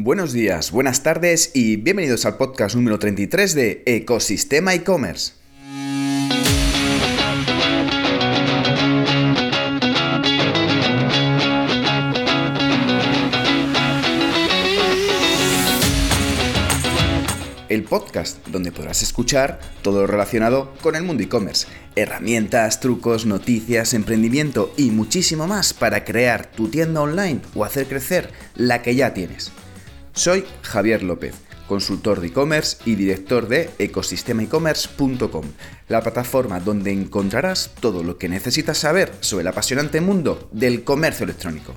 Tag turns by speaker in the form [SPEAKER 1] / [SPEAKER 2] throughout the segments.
[SPEAKER 1] Buenos días, buenas tardes y bienvenidos al podcast número 33 de Ecosistema e-commerce. el podcast donde podrás escuchar todo lo relacionado con el mundo e-commerce, herramientas, trucos, noticias, emprendimiento y muchísimo más para crear tu tienda online o hacer crecer la que ya tienes. Soy Javier López, consultor de e-commerce y director de ecosistemaecommerce.com, la plataforma donde encontrarás todo lo que necesitas saber sobre el apasionante mundo del comercio electrónico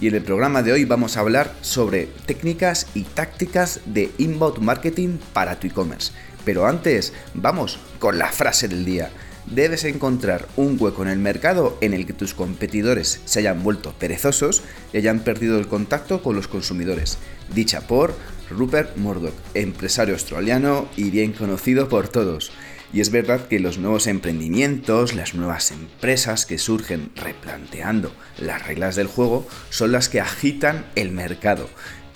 [SPEAKER 1] y en el programa de hoy vamos a hablar sobre técnicas y tácticas de inbound marketing para tu e-commerce. Pero antes, vamos con la frase del día. Debes encontrar un hueco en el mercado en el que tus competidores se hayan vuelto perezosos y hayan perdido el contacto con los consumidores. Dicha por Rupert Murdoch, empresario australiano y bien conocido por todos. Y es verdad que los nuevos emprendimientos, las nuevas empresas que surgen replanteando las reglas del juego, son las que agitan el mercado.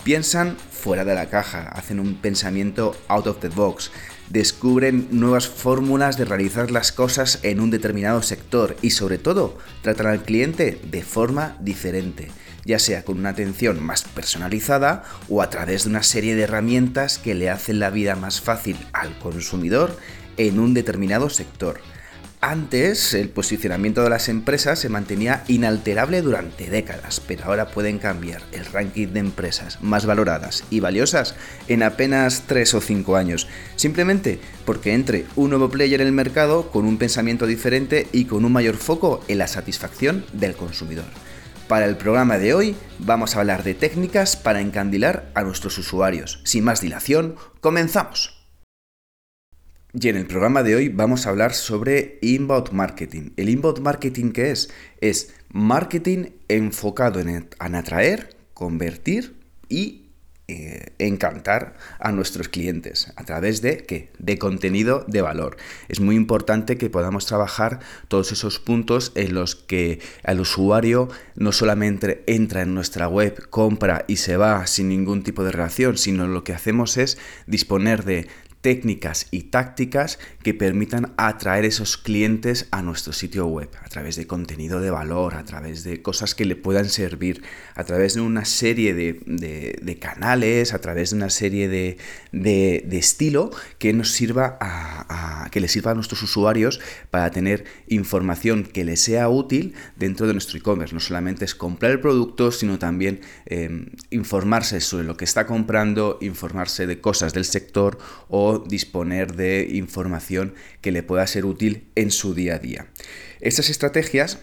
[SPEAKER 1] Piensan fuera de la caja, hacen un pensamiento out of the box, descubren nuevas fórmulas de realizar las cosas en un determinado sector y sobre todo tratan al cliente de forma diferente, ya sea con una atención más personalizada o a través de una serie de herramientas que le hacen la vida más fácil al consumidor en un determinado sector. Antes, el posicionamiento de las empresas se mantenía inalterable durante décadas, pero ahora pueden cambiar el ranking de empresas más valoradas y valiosas en apenas 3 o 5 años, simplemente porque entre un nuevo player en el mercado con un pensamiento diferente y con un mayor foco en la satisfacción del consumidor. Para el programa de hoy vamos a hablar de técnicas para encandilar a nuestros usuarios. Sin más dilación, comenzamos. Y en el programa de hoy vamos a hablar sobre inbound marketing. ¿El inbound marketing qué es? Es marketing enfocado en, atraer, convertir y eh, encantar a nuestros clientes a través de qué? De contenido de valor. Es muy importante que podamos trabajar todos esos puntos en los que el usuario no solamente entra en nuestra web, compra y se va sin ningún tipo de relación, sino lo que hacemos es disponer de técnicas y tácticas que permitan atraer esos clientes a nuestro sitio web, a través de contenido de valor, a través de cosas que le puedan servir, a través de una serie de, canales, a través de una serie de, estilo que nos sirva a, que le sirva a nuestros usuarios para tener información que les sea útil dentro de nuestro e-commerce. No solamente es comprar el producto, sino también em, informarse sobre lo que está comprando, informarse de cosas del sector o disponer de información que le pueda ser útil en su día a día. Estas estrategias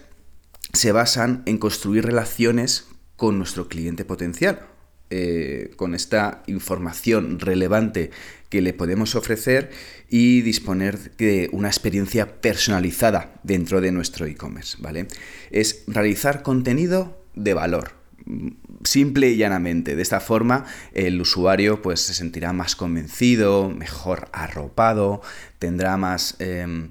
[SPEAKER 1] se basan en construir relaciones con nuestro cliente potencial, eh, con esta información relevante que le podemos ofrecer y disponer de una experiencia personalizada dentro de nuestro e-commerce, ¿vale? Es realizar contenido de valor, simple y llanamente. De esta forma el usuario pues, se sentirá más convencido, mejor arropado, tendrá más, em,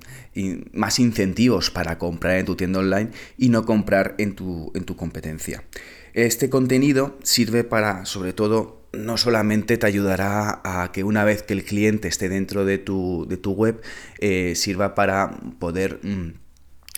[SPEAKER 1] más incentivos para comprar en tu tienda online y no comprar en tu, en tu competencia. Este contenido sirve para, sobre todo, no solamente te ayudará a que una vez que el cliente esté dentro de tu, de tu web, eh, sirva para poder... Mm,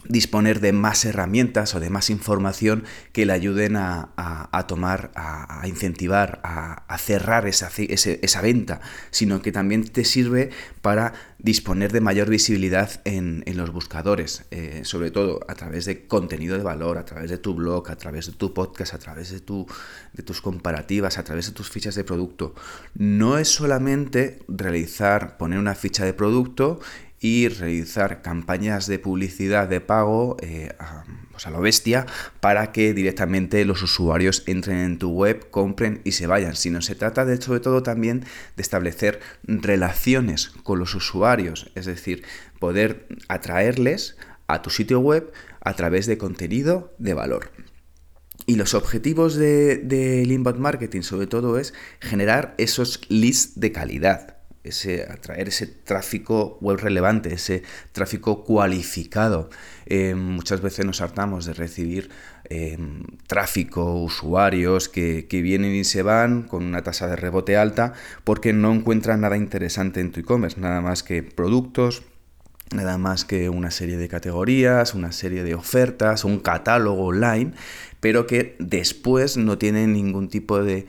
[SPEAKER 1] disponer de más herramientas o de más información que le ayuden a, tomar, a, incentivar, a, cerrar esa, esa, venta, sino que también te sirve para disponer de mayor visibilidad en, los buscadores, eh, sobre todo a través de contenido de valor, a través de tu blog, a través de tu podcast, a través de, tu, de tus comparativas, a través de tus fichas de producto. No es solamente realizar, poner una ficha de producto y realizar campañas de publicidad de pago eh, a, pues a lo bestia para que directamente los usuarios entren en tu web, compren y se vayan, sino se trata de sobre todo también de establecer relaciones con los usuarios, es decir, poder atraerles a tu sitio web a través de contenido de valor. Y los objetivos del de, inbound marketing sobre todo es generar esos leads de calidad ese, atraer ese tráfico web relevante, ese tráfico cualificado. Eh, muchas veces nos hartamos de recibir em, tráfico, usuarios que, que, vienen y se van con una tasa de rebote alta porque no encuentran nada interesante en tu e-commerce, nada más que productos, nada más que una serie de categorías, una serie de ofertas, un catálogo online, pero que después no tienen ningún tipo de,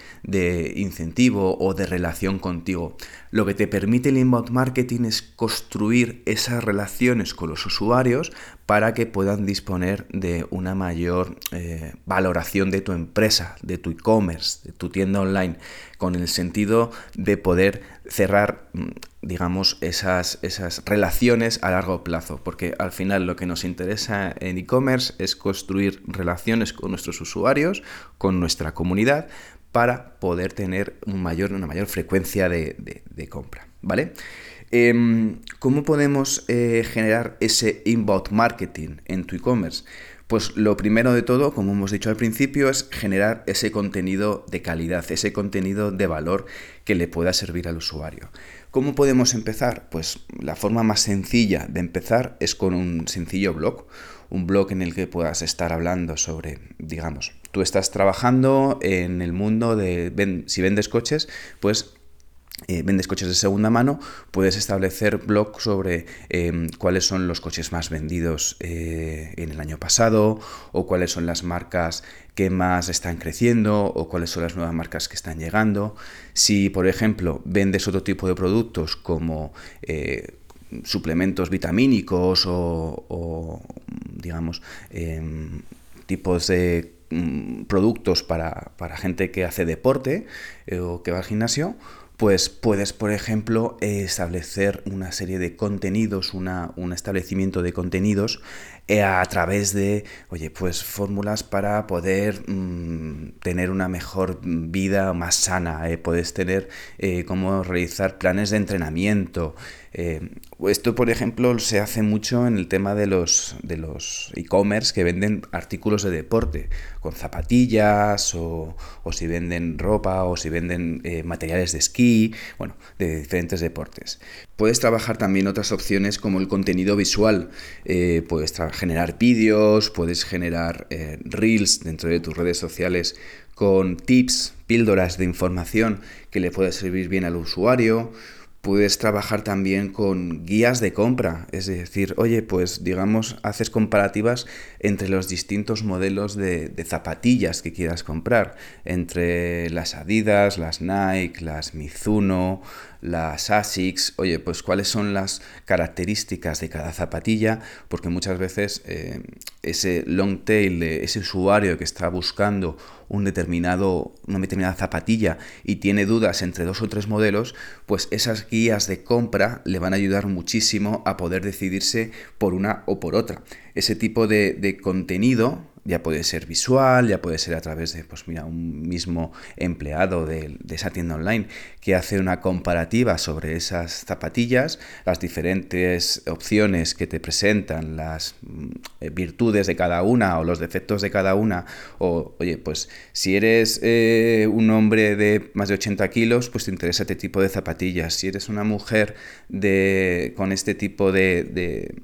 [SPEAKER 1] incentivo o de relación contigo. Lo que te permite el inbound marketing es construir esas relaciones con los usuarios para que puedan disponer de una mayor eh, valoración de tu empresa, de tu e-commerce, de tu tienda online, con el sentido de poder cerrar mm, digamos, esas, esas relaciones a largo plazo, porque al final lo que nos interesa en e-commerce es construir relaciones con nuestros usuarios, con nuestra comunidad, para poder tener una mayor frecuencia de, compra, ¿vale? Em, ¿Cómo podemos eh, generar ese inbound marketing en tu e-commerce? Pues lo primero de todo, como hemos dicho al principio, es generar ese contenido de calidad, ese contenido de valor que le pueda servir al usuario. ¿Cómo podemos empezar? Pues la forma más sencilla de empezar es con un sencillo blog, un blog en el que puedas estar hablando sobre, digamos, tú estás trabajando en el mundo de, si vendes coches, pues eh, vendes coches de segunda mano, puedes establecer blog sobre em, cuáles son los coches más vendidos eh, en el año pasado o cuáles son las marcas que más están creciendo o cuáles son las nuevas marcas que están llegando. Si, por ejemplo, vendes otro tipo de productos como eh, suplementos vitamínicos o, digamos, em, tipos de mm, productos para, para, gente que hace deporte o que va al gimnasio, pues puedes, por ejemplo, establecer una serie de contenidos, un establecimiento de contenidos eh, a través de, oye, pues fórmulas para poder mm, tener una mejor vida más sana. Eh, puedes tener eh, cómo realizar planes de entrenamiento. esto, por ejemplo, se hace mucho en el tema de los de los e-commerce que venden artículos de deporte, con zapatillas, o, o si venden ropa, o si venden materiales de esquí, bueno, de diferentes deportes. Puedes trabajar también otras opciones como el contenido visual. puedes generar vídeos, puedes generar eh, reels dentro de tus redes sociales con tips, píldoras de información que le puede servir bien al usuario. Puedes trabajar también con guías de compra, es decir, oye, pues digamos, haces comparativas entre los distintos modelos de, zapatillas que quieras comprar, entre las Adidas, las Nike, las Mizuno, las ASICS, oye, pues cuáles son las características de cada zapatilla, porque muchas veces eh, ese long tail ese usuario que está buscando un determinado, una determinada zapatilla y tiene dudas entre dos o tres modelos, pues esas guías de compra le van a ayudar muchísimo a poder decidirse por una o por otra. Ese tipo de, de contenido ya puede ser visual, ya puede ser a través de, pues mira, un mismo empleado de, esa tienda online que hace una comparativa sobre esas zapatillas, las diferentes opciones que te presentan, las mm, virtudes de cada una o los defectos de cada una, o oye, pues si eres eh, un hombre de más de 80 kilos, pues te interesa este tipo de zapatillas, si eres una mujer de, con este tipo de de,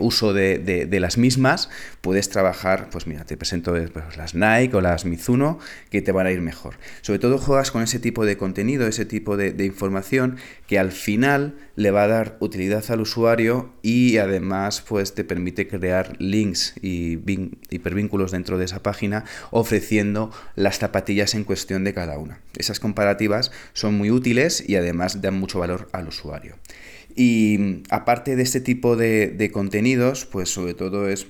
[SPEAKER 1] uso de, las mismas, puedes trabajar, pues mira, te presento pues, las Nike o las Mizuno que te van a ir mejor. Sobre todo juegas con ese tipo de contenido, ese tipo de, información que al final le va a dar utilidad al usuario y además pues te permite crear links y hipervínculos dentro de esa página ofreciendo las zapatillas en cuestión de cada una. Esas comparativas son muy útiles y además dan mucho valor al usuario. Y aparte de este tipo de, contenidos, pues sobre todo es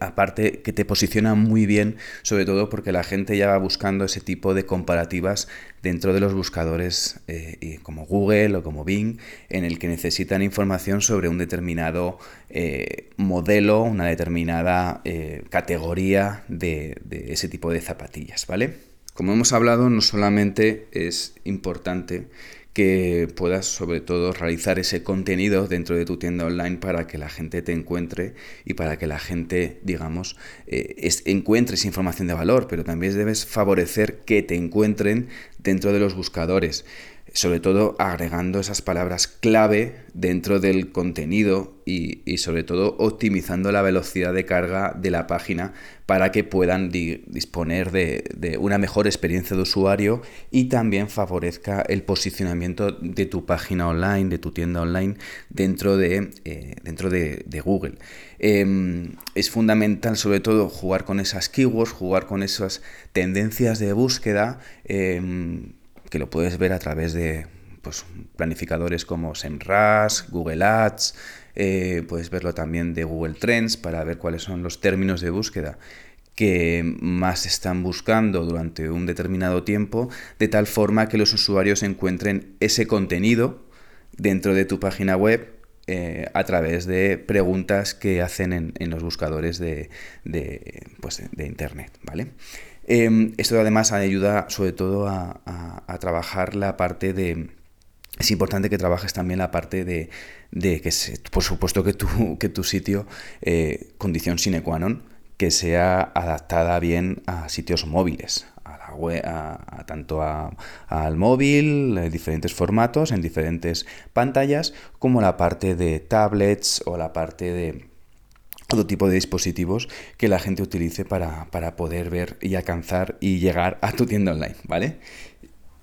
[SPEAKER 1] aparte que te posiciona muy bien, sobre todo porque la gente ya va buscando ese tipo de comparativas dentro de los buscadores eh, como Google o como Bing, en el que necesitan información sobre un determinado eh, modelo, una determinada eh, categoría de, de ese tipo de zapatillas, ¿vale? Como hemos hablado, no solamente es importante que puedas sobre todo realizar ese contenido dentro de tu tienda online para que la gente te encuentre y para que la gente, digamos, eh, encuentre esa información de valor, pero también debes favorecer que te encuentren dentro de los buscadores sobre todo agregando esas palabras clave dentro del contenido y, sobre todo optimizando la velocidad de carga de la página para que puedan disponer de, una mejor experiencia de usuario y también favorezca el posicionamiento de tu página online, de tu tienda online dentro de, eh, dentro de, Google. Em, es fundamental sobre todo jugar con esas keywords, jugar con esas tendencias de búsqueda em, que lo puedes ver a través de pues, planificadores como SEMrush, Google Ads, eh, puedes verlo también de Google Trends para ver cuáles son los términos de búsqueda que más están buscando durante un determinado tiempo, de tal forma que los usuarios encuentren ese contenido dentro de tu página web eh, a través de preguntas que hacen en, los buscadores de, de, pues, de Internet, ¿vale? Em, esto además ayuda sobre todo a, trabajar la parte de... Es importante que trabajes también la parte de, que, por supuesto, que tu, que tu sitio, eh, condición sine qua non, que sea adaptada bien a sitios móviles, a la web, a, tanto al móvil, en diferentes formatos, en diferentes pantallas, como la parte de tablets o la parte de, todo tipo de dispositivos que la gente utilice para, poder ver y alcanzar y llegar a tu tienda online, ¿vale?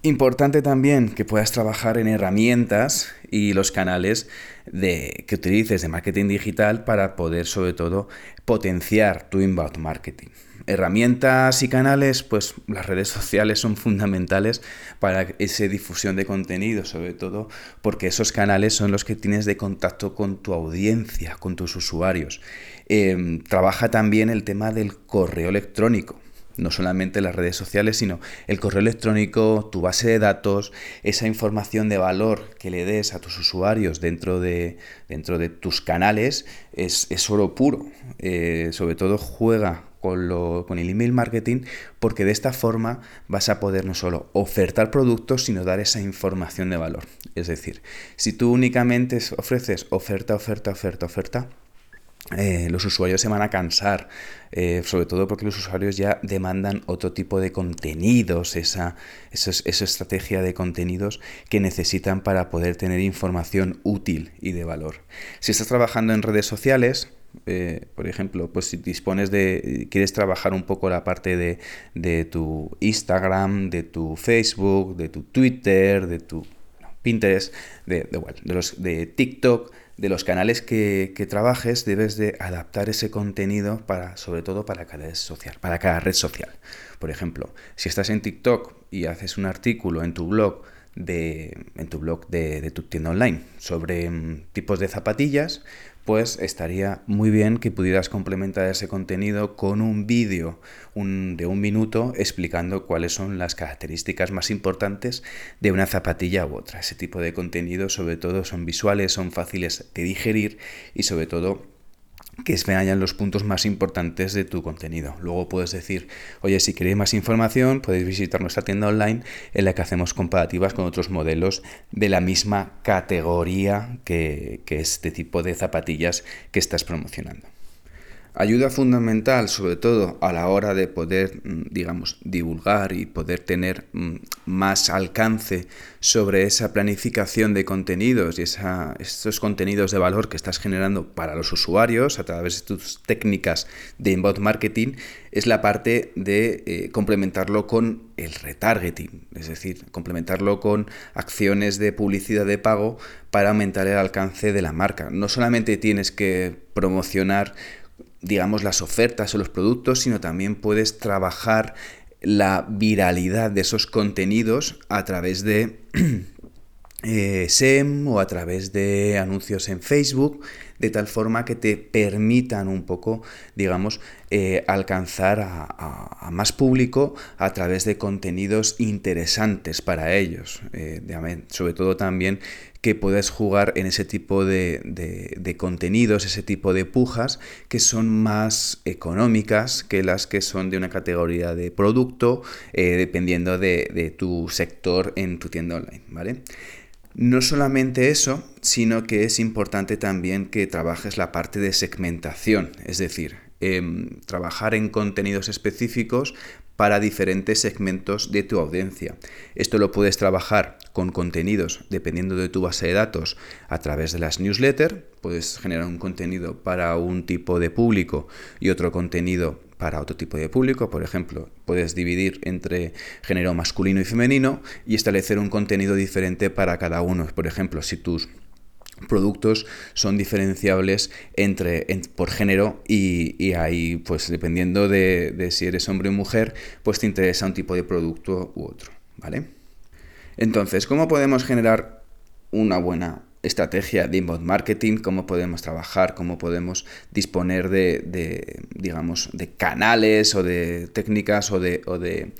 [SPEAKER 1] Importante también que puedas trabajar en herramientas y los canales que utilices de marketing digital para poder sobre todo potenciar tu inbound marketing herramientas y canales, pues las redes sociales son fundamentales para esa difusión de contenido, sobre todo porque esos canales son los que tienes de contacto con tu audiencia, con tus usuarios. Em, trabaja también el tema del correo electrónico no solamente las redes sociales, sino el correo electrónico, tu base de datos, esa información de valor que le des a tus usuarios dentro de, dentro de tus canales, es, oro puro. Eh, sobre todo juega con, el email marketing porque de esta forma vas a poder no solo ofertar productos, sino dar esa información de valor. Es decir, si tú únicamente ofreces oferta, oferta, oferta, oferta, eh, los usuarios se van a cansar, eh, sobre todo porque los usuarios ya demandan otro tipo de contenidos, esa, esa, esa, estrategia de contenidos que necesitan para poder tener información útil y de valor. Si estás trabajando en redes sociales, eh, por ejemplo, pues si dispones de, quieres trabajar un poco la parte de, tu Instagram, de tu Facebook, de tu Twitter, de tu Pinterest, de, de, los, de TikTok, de los canales que, trabajes, debes de adaptar ese contenido para, sobre todo para cada red social, para cada red social. Por ejemplo, si estás en TikTok y haces un artículo en tu blog de, en tu blog de, de tu tienda online sobre mm, tipos de zapatillas, pues estaría muy bien que pudieras complementar ese contenido con un vídeo de un minuto explicando cuáles son las características más importantes de una zapatilla u otra. Ese tipo de contenido sobre todo son visuales, son fáciles de digerir y sobre todo que vean los puntos más importantes de tu contenido. Luego puedes decir, oye, si queréis más información, podéis visitar nuestra tienda online en la que hacemos comparativas con otros modelos de la misma categoría que este tipo de zapatillas que estás promocionando. Ayuda fundamental, sobre todo a la hora de poder, mm, digamos, divulgar y poder tener mm, más alcance sobre esa planificación de contenidos y esa, estos contenidos de valor que estás generando para los usuarios a través de tus técnicas de inbound marketing, es la parte de eh, complementarlo con el retargeting, es decir, complementarlo con acciones de publicidad de pago para aumentar el alcance de la marca. No solamente tienes que promocionar digamos, las ofertas o los productos, sino también puedes trabajar la viralidad de esos contenidos a través de eh, SEM o a través de anuncios en Facebook, de tal forma que te permitan un poco, digamos, eh, alcanzar a, más público a través de contenidos interesantes para ellos. Eh, sobre todo también que puedas jugar en ese tipo de, contenidos, ese tipo de pujas que son más económicas que las que son de una categoría de producto, eh, dependiendo de, de, tu sector en tu tienda online, ¿vale? No solamente eso, sino que es importante también que trabajes la parte de segmentación, es decir, em, trabajar en contenidos específicos para diferentes segmentos de tu audiencia. Esto lo puedes trabajar con contenidos dependiendo de tu base de datos a través de las newsletters. Puedes generar un contenido para un tipo de público y otro contenido para otro tipo de público. Por ejemplo, puedes dividir entre género masculino y femenino y establecer un contenido diferente para cada uno. Por ejemplo, si tus productos son diferenciables entre, por género y, ahí pues dependiendo de, si eres hombre o mujer pues te interesa un tipo de producto u otro vale entonces cómo podemos generar una buena estrategia de inbound marketing cómo podemos trabajar cómo podemos disponer de, digamos de canales o de técnicas o de, o de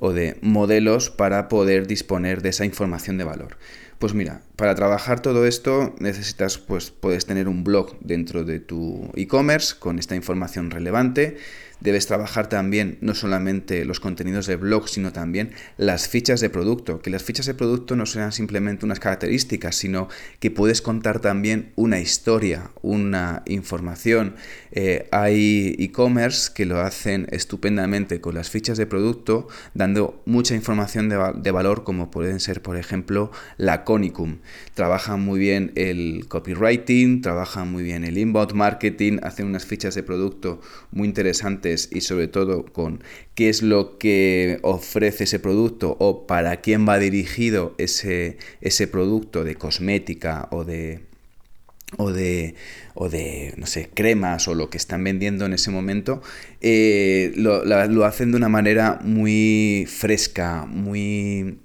[SPEAKER 1] o de modelos para poder disponer de esa información de valor. Pues mira, para trabajar todo esto necesitas, pues puedes tener un blog dentro de tu e-commerce con esta información relevante debes trabajar también no solamente los contenidos de blog, sino también las fichas de producto, que las fichas de producto no sean simplemente unas características, sino que puedes contar también una historia, una información. Eh, hay e-commerce que lo hacen estupendamente con las fichas de producto, dando mucha información de, de valor, como pueden ser, por ejemplo, la Conicum. Trabajan muy bien el copywriting, trabajan muy bien el inbound marketing, hacen unas fichas de producto muy interesantes y sobre todo con qué es lo que ofrece ese producto o para quién va dirigido ese, ese producto de cosmética o de o de, o de, no sé, cremas o lo que están vendiendo en ese momento, eh, lo, lo, hacen de una manera muy fresca, muy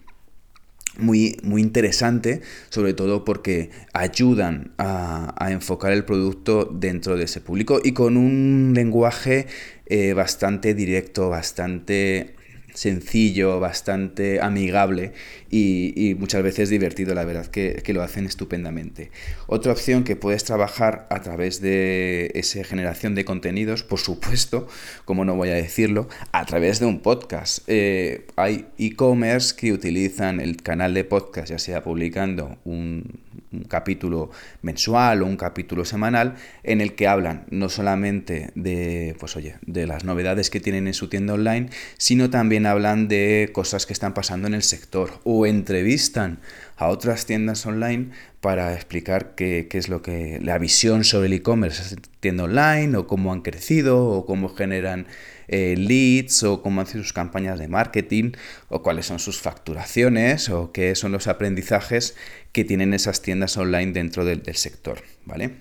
[SPEAKER 1] muy, muy interesante, sobre todo porque ayudan a, enfocar el producto dentro de ese público y con un lenguaje eh, bastante directo, bastante sencillo, bastante amigable y, muchas veces divertido, la verdad que, lo hacen estupendamente. Otra opción que puedes trabajar a través de esa generación de contenidos, por supuesto, como no voy a decirlo, a través de un podcast. Eh, hay e-commerce que utilizan el canal de podcast, ya sea publicando un, capítulo mensual o un capítulo semanal, en el que hablan no solamente de, pues oye, de las novedades que tienen en su tienda online, sino también hablan de cosas que están pasando en el sector o entrevistan a otras tiendas online para explicar qué, es lo que la visión sobre el e-commerce tienda online o cómo han crecido o cómo generan eh, leads o cómo hacen sus campañas de marketing o cuáles son sus facturaciones o qué son los aprendizajes que tienen esas tiendas online dentro del, sector, ¿vale?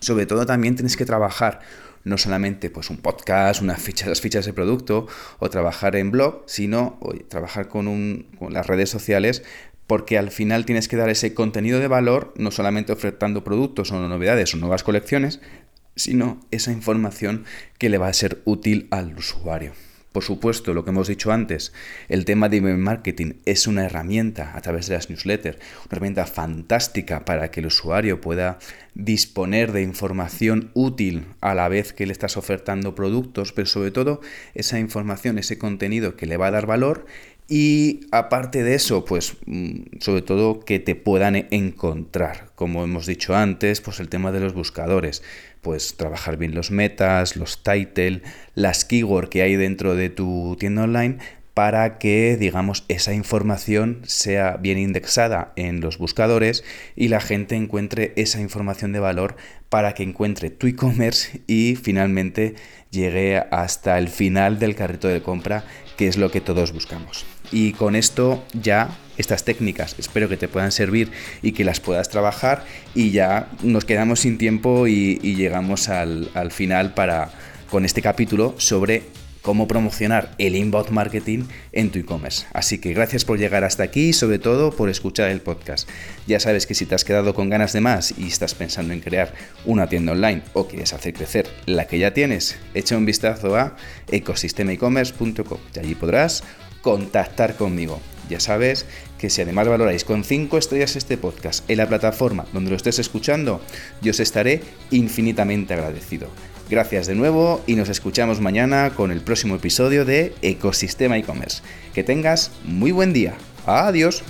[SPEAKER 1] Sobre todo también tienes que trabajar no solamente pues un podcast, unas fichas, las fichas de producto o trabajar en blog, sino trabajar con, un, con las redes sociales porque al final tienes que dar ese contenido de valor, no solamente ofertando productos o novedades o nuevas colecciones, sino esa información que le va a ser útil al usuario. Por supuesto, lo que hemos dicho antes, el tema de email marketing es una herramienta a través de las newsletters, una herramienta fantástica para que el usuario pueda disponer de información útil a la vez que le estás ofertando productos, pero sobre todo esa información, ese contenido que le va a dar valor y aparte de eso, pues mm, sobre todo que te puedan encontrar. Como hemos dicho antes, pues el tema de los buscadores. Pues trabajar bien los metas, los title, las keywords que hay dentro de tu tienda online para que, digamos, esa información sea bien indexada en los buscadores y la gente encuentre esa información de valor para que encuentre tu e-commerce y finalmente llegue hasta el final del carrito de compra, que es lo que todos buscamos. Y con esto ya estas técnicas espero que te puedan servir y que las puedas trabajar y ya nos quedamos sin tiempo y, llegamos al, al final para con este capítulo sobre cómo promocionar el inbound marketing en tu e-commerce. Así que gracias por llegar hasta aquí y sobre todo por escuchar el podcast. Ya sabes que si te has quedado con ganas de más y estás pensando en crear una tienda online o quieres hacer crecer la que ya tienes, echa un vistazo a ecosistemaecommerce.com y allí podrás contactar conmigo. Ya sabes que si además valoráis con 5 estrellas este podcast en la plataforma donde lo estés escuchando, yo os estaré infinitamente agradecido. Gracias de nuevo y nos escuchamos mañana con el próximo episodio de Ecosistema e-commerce. Que tengas muy buen día. Adiós.